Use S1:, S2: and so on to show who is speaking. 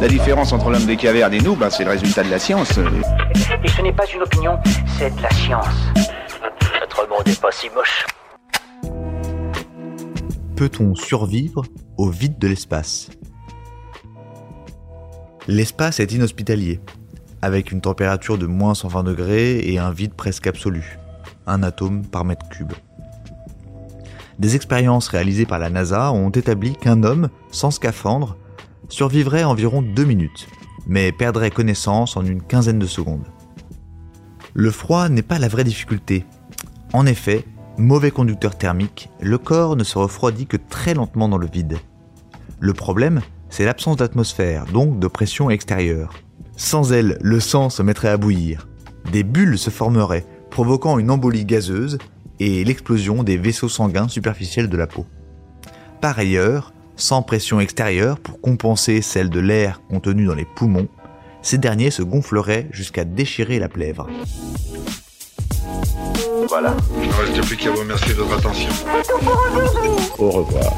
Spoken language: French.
S1: La différence entre l'homme des cavernes et nous, bah, c'est le résultat de la science.
S2: Et ce n'est pas une opinion, c'est de la science. Notre monde n'est pas si moche.
S3: Peut-on survivre au vide de l'espace? L'espace est inhospitalier, avec une température de moins 120 degrés et un vide presque absolu, un atome par mètre cube. Des expériences réalisées par la NASA ont établi qu'un homme, sans scaphandre, survivrait environ deux minutes, mais perdrait connaissance en une quinzaine de secondes. Le froid n'est pas la vraie difficulté. En effet, mauvais conducteur thermique, le corps ne se refroidit que très lentement dans le vide. Le problème, c'est l'absence d'atmosphère, donc de pression extérieure. Sans elle, le sang se mettrait à bouillir. Des bulles se formeraient, provoquant une embolie gazeuse et l'explosion des vaisseaux sanguins superficiels de la peau. Par ailleurs, sans pression extérieure pour compenser celle de l'air contenu dans les poumons, ces derniers se gonfleraient jusqu'à déchirer la plèvre.
S4: Voilà.
S5: Il ne reste plus qu'à vous remercier de votre attention.
S1: Au revoir.